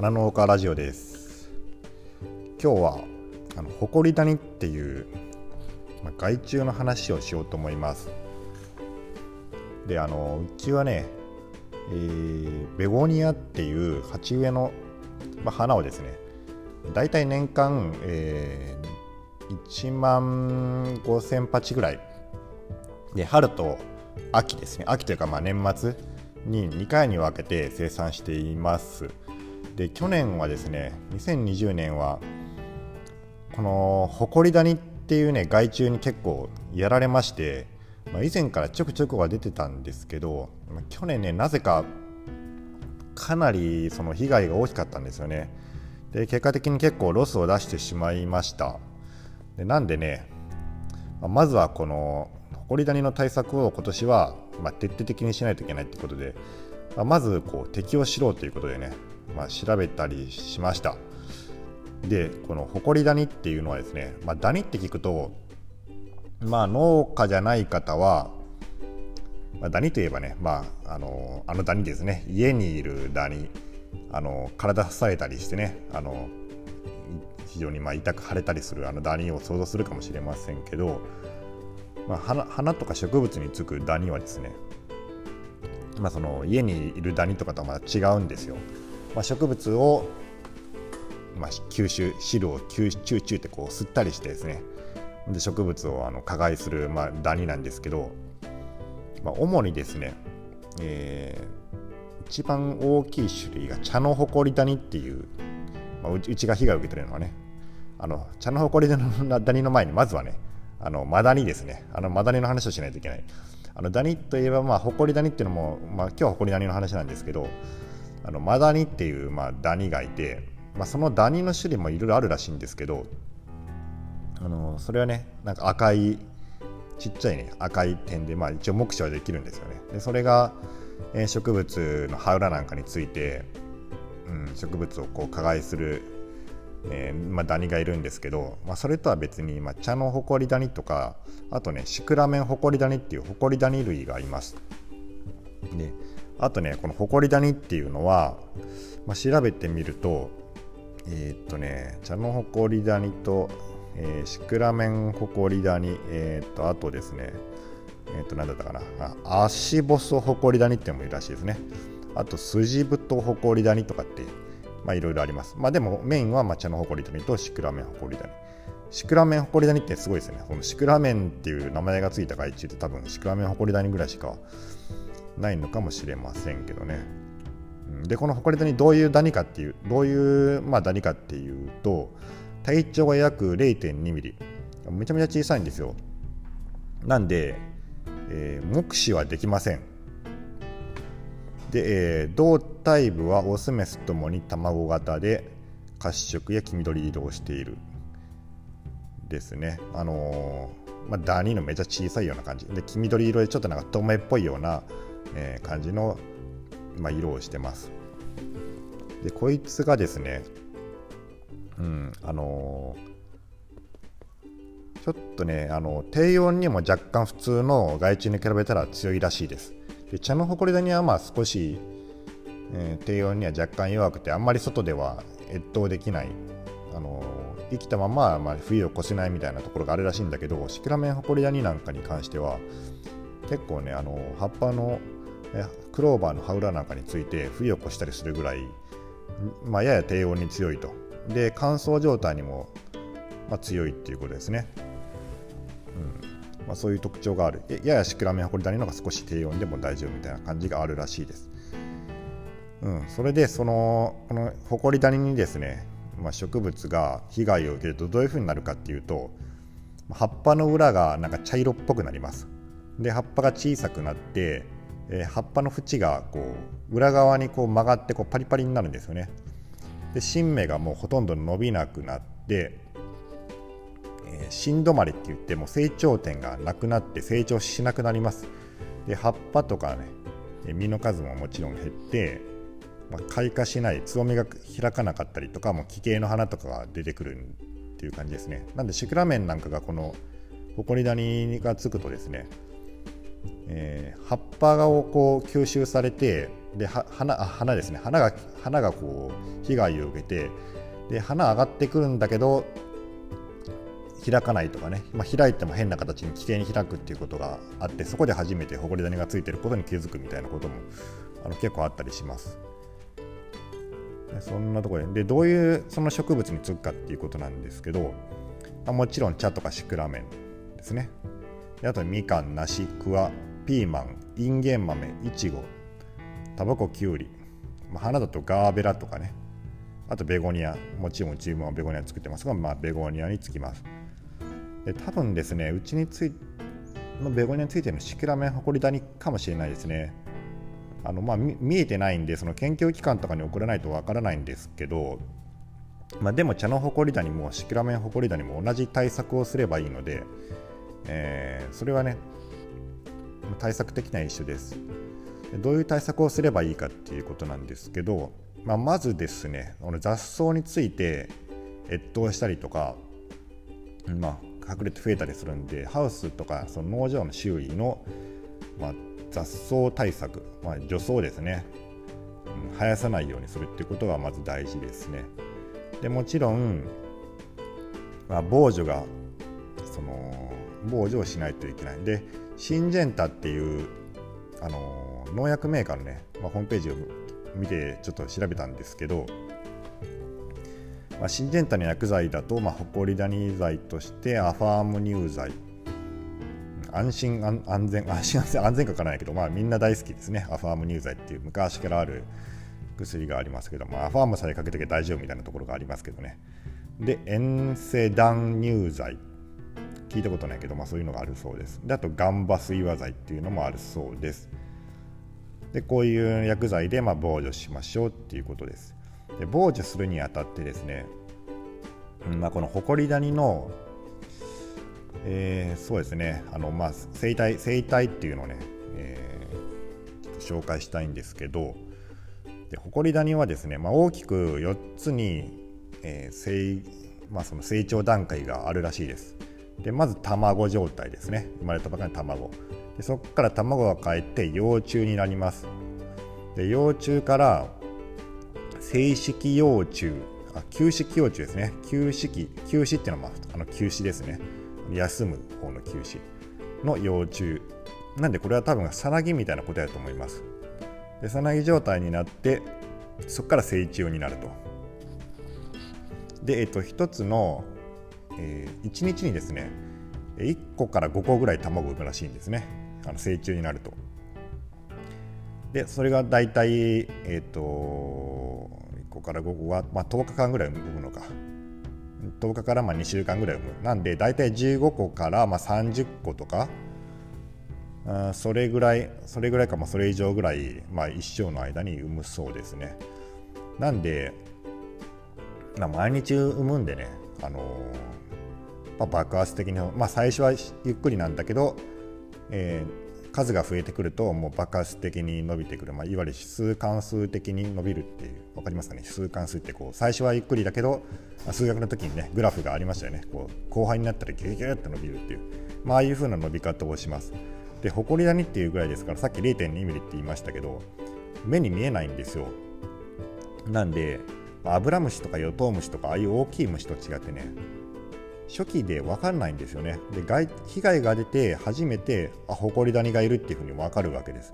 花農家ラジオです。今日はあのホコリ谷っていう、まあ、害虫の話をしようと思います。であのうちはね、えー、ベゴニアっていう鉢植えの、まあ、花をですねだいたい年間、えー、1万5000鉢ぐらい。で春と秋ですね。秋というかまあ年末に2回に分けて生産しています。で去年はですね2020年はこのホコリダニっていうね害虫に結構やられまして、まあ、以前からちょくちょくは出てたんですけど、去年ねなぜかかなりその被害が大きかったんですよね。で結果的に結構ロスを出してしまいました。でなんでね、ま、ずはこのホコリダニの対策を今年はま徹底的にしないといけないということで、ままずこう敵を知ろうということでねまあ、調べたりしましたでこのホコリダニっていうのはですね、まあ、ダニって聞くとまあ農家じゃない方は、まあ、ダニといえばね、まあ、あのあのダニですね家にいるダニあの体刺されたりしてねあの非常にまあ痛く腫れたりするあのダニを想像するかもしれませんけど、まあ、花花とか植物につくダニはですね、まあ、その家にいるダニとかとはまた違うんですよ。まあ、植物を、まあ、吸収汁を吸収チュってこう吸ったりしてですね。で植物をあの加害する、まあ、ダニなんですけど、まあ、主にですね、えー、一番大きい種類が茶の誇りダニっていう、まあ、うちが被害を受けてるのはねあの茶の誇りダニの前にまずはねあのマダニですね。あのマダニの話をしないといけない。あのダニといえばまあ誇りダニっていうのも、まあ、今日は誇りダニの話なんですけどあのマダニっていう、まあ、ダニがいて、まあ、そのダニの種類もいろいろあるらしいんですけどあのそれはねなんか赤いちっちゃいね赤い点で、まあ、一応目視はできるんですよね。でそれが、えー、植物の葉裏なんかについて、うん、植物をこう加害する、えーまあ、ダニがいるんですけど、まあ、それとは別に、まあ、茶のホコリダニとかあとねシクラメンホコリダニっていうホコリダニ類がいます。であとねこのホコリダニっていうのは、まあ、調べてみるとえー、っとね茶のホコリダニと、えー、シクラメンホコリダニえー、っとあとですねえっと何だったかなあアシボソホコリダニってもいるらしいですね。あとスジブトホコリダニとかってまあいろいろあります。まあでもメインはまあ茶のホコリダニとシクラメンホコリダニシクラメンホコリダニってすごいですね。このシクラメンっていう名前がついた害虫って多分シクラメンホコリダニぐらいしかないのかもしれませんけどね。でこのホコリダニどういうダニかっていうどういう、まあ、ダニかっていうと体長が約0 2ミリ。めちゃめちゃ小さいんですよ。なんで、えー、目視はできません。で、えー、胴体部はオスメスともに卵型で褐色や黄緑色をしている。ですね。あのー、まあ、ダニのめちゃ小さいような感じ。で黄緑色でちょっとなんか透明っぽいようなえー、感じの、まあ、色をしてます。でこいつがですね、うんあのー、ちょっとねあの低温にも若干普通の害虫に比べたら強いらしいです。で茶のホコリダニはまあ少し、えー、低温には若干弱くてあんまり外では越冬できない、あのー、生きたまま、まあ、冬を越せないみたいなところがあるらしいんだけどシクラメンホコリダニなんかに関しては結構ねあの葉っぱのクローバーの葉裏なんかについて冬を越したりするぐらい、まあ、やや低温に強いと。で乾燥状態にも、まあ、強いっていうことですね、うん。まあ、そういう特徴がある。ややシクラメンホコリダニのが少し低温でも大丈夫みたいな感じがあるらしいです、うん、それでそのこのホコリダニにですね、まあ、植物が被害を受けるとどういうふうになるかっていうと葉っぱの裏がなんか茶色っぽくなります。で葉っぱが小さくなってえー、葉っぱの縁がこう裏側にこう曲がってこうパリパリになるんですよね。で新芽がもうほとんど伸びなくなって、えー、新止まりって言っても成長点がなくなって成長しなくなります。で葉っぱとかね実の数ももちろん減って、まあ、開花しないつぼみが開かなかったりとかも奇形の花とかが出てくるっていう感じですね。なんでシクラメンなんかがこのホコリダニがつくとですねえー、葉っぱをこう吸収されてで花花ですね。花が花がこう被害を受けてで花上がってくるんだけど開かないとかね、まあ、開いても変な形に危険に開くっていうことがあってそこで初めてホコリダニがついてることに気づくみたいなこともあの結構あったりします。そんなところで。でどういうその植物につくかっていうことなんですけど、ま、もちろん茶とかシクラメンですね。あとみかん梨クワピーマンインゲン豆いちごタバコキュウリ、まあ、花だとガーベラとかね。あとベゴニアもちろんチームはベゴニア作ってますが、まあ、ベゴニアにつきます。で多分ですねうちについのベゴニアについてのシクラメンホコリダニかもしれないですね。あのまあ見えてないんでその研究機関とかに送らないとわからないんですけどまあ、でも茶のホコリダニもシクラメンホコリダニも同じ対策をすればいいので、えー、それはね対策的には一緒です。どういう対策をすればいいかっていうことなんですけど、まあ、まずですね雑草について越冬したりとか、まあ、隠れて増えたりするんでハウスとかその農場の周囲の、まあ、雑草対策、まあ、除草ですね、うん、生やさないようにするっていうことがまず大事ですね。でもちろん、まあ、防除がその防除をしないといけない。んでシンジェンタっていうあの農薬メーカーのね、まあ、ホームページを見てちょっと調べたんですけど、まあ、シンジェンタの薬剤だと、まあ、ホコリダニ剤としてアファーム乳剤。安心安安全 安心安全安全かからないけど、まあ、みんな大好きですね。アファーム乳剤っていう昔からある薬がありますけど、まあ、アファームさえかけてけ大丈夫みたいなところがありますけどね。でエンセダン乳剤。聞いたことないけど、まあ、そういうのがあるそうです。であとガンバ水和剤っていうのもあるそうです。でこういう薬剤でまあ防除しましょうっていうことです。で防除するにあたってですね、まあ、このホコリダニのえー、そうですねあの、まあ、生態生態っていうのをね、えー、紹介したいんですけどでホコリダニはですね、まあ、大きく4つに、えー成まあ、その成長段階があるらしいです。でまず卵状態ですね。生まれたばかりの卵。でそこから卵がかえって幼虫になります。で幼虫から正式幼虫あ休式幼虫ですね。休式休止っていうのは、あ、の休止ですね。休む方の休止の幼虫。なんでこれは多分さなぎみたいなことやと思います。でさなぎ状態になってそこから成虫になると。で、えっと、1つのえー、1日にですね1個から5個ぐらい卵を産むらしいんですね。あの成虫になると。でそれが大体えっ、ー、と1個から5個は、まあ、10日間ぐらい産むのか。10日からまあ2週間ぐらい産む。なんで大体15個からまあ30個とかあそれぐらいそれぐらいかまあそれ以上ぐらい、まあ、一生の間に産むそうですね。なんで、まあ、毎日産むんでねあのまあ、爆発的に、まあ、最初はゆっくりなんだけど、えー、数が増えてくるともう爆発的に伸びてくる、まあ、いわゆる指数関数的に伸びるっていう分かりますかね？指数関数ってこう最初はゆっくりだけど数学の時にねグラフがありましたよね。こう後半になったらギュギュって伸びるっていう、まああいう風な伸び方をします。でホコリダニっていうぐらいですからさっき0.2ミリって言いましたけど目に見えないんですよ。なんでアブラムシとかヨトウムシとかああいう大きい虫と違ってね初期で分かんないんですよね。で害被害が出て初めてあホコリダニがいるっていうふうに分かるわけです。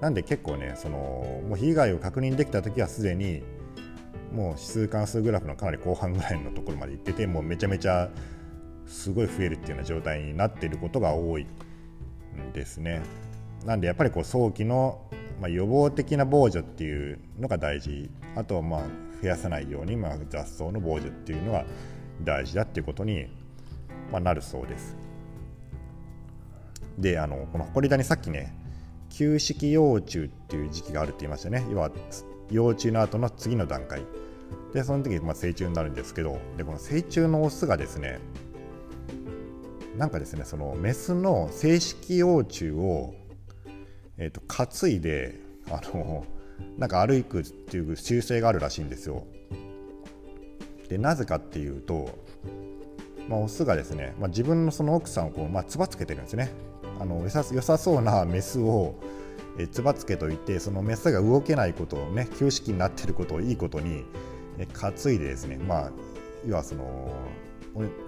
なんで結構ねそのもう被害を確認できた時はすでにもう指数関数グラフのかなり後半ぐらいのところまで行っててもうめちゃめちゃすごい増えるっていうような状態になっていることが多いんですね。なんでやっぱりこう早期の、まあ、予防的な防除っていうのが大事あとはまあ増やさないように、まあ、雑草の防除っていうのは大事だっていうことに、まあ、なるそうです。であのこのホコリダニさっきね休式幼虫っていう時期があるって言いましたね要は幼虫の後の次の段階でその時まあ成虫になるんですけどでこの成虫のオスがですねなんかですねそのメスの正式幼虫を、えーと、担いであのなんか歩くっていう習性があるらしいんですよでなぜかっていうと、まあ、オスがですね、まあ、自分のその奥さんをこう、まあ、つばつけてるんですねあの良さ良さそうなメスを、えつばつけといてそのメスが動けないことをね休止期になってることをいいことに、え担いでですねまあ要はその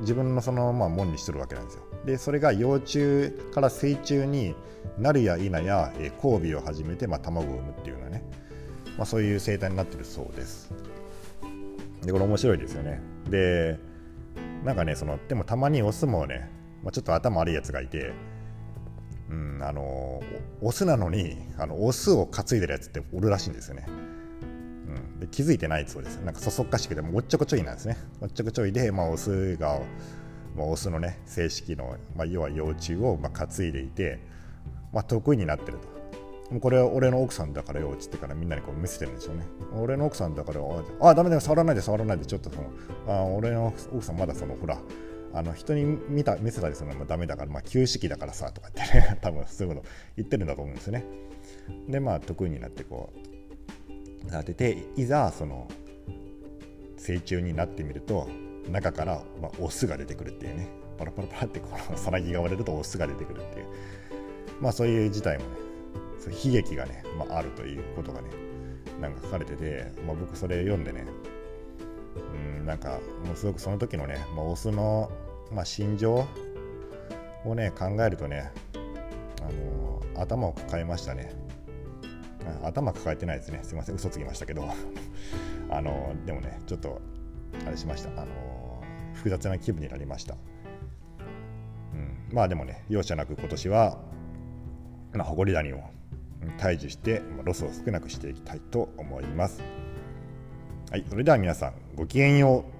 自分のそのまあ門にしてるわけなんですよ。でそれが幼虫から成虫になるや否や、交尾を始めて、まあ、卵を産むっていうようなね、まあ、そういう生態になってるそうです。でこれ面白いですよね。でなんかねそのでもたまにオスもね、まあ、ちょっと頭悪いやつがいて、うん、あのオスなのにあのオスを担いでるやつっておるらしいんですよね。うん、で気づいてないそうです。なんかそそっかしくてもおっちょこちょいなんですね。おっちょこちょいで、まあ、オスが、まあ、オスのね正式の、まあ、要は幼虫をまあ担いでいて、まあ、得意になってると。もうこれは俺の奥さんだからよっつってからみんなにこう見せてるんですよね。俺の奥さんだからあダメだよ触らないで触らないでちょっとそのあ俺の奥さんまだそのほらあの人に見た見せたりするのもダメだから、まあ、旧式だからさとかってね 多分そういうこと言ってるんだと思うんですよね。でまあ得意になってこうなってていざその成虫になってみると中から、まあ、オスが出てくるっていうね。パラパラパラってこの さなぎが割れるとオスが出てくるっていう。まあそういう事態もねそう悲劇がね、まあ、あるということがねなんか書かれてて、まあ、僕それ読んでねうんなんかもうすごくその時のね、まあ、オスの、まあ、心情をね考えるとねあの頭を抱えましたね。頭抱えてないですね。すいません。嘘つきましたけど。あのでもねちょっとあれしました。あの複雑な気分になりました、うん、まあでもね容赦なく今年はまあ、ホゴリダニを退治してロスを少なくしていきたいと思います。はい、それでは皆さんごきげんよう。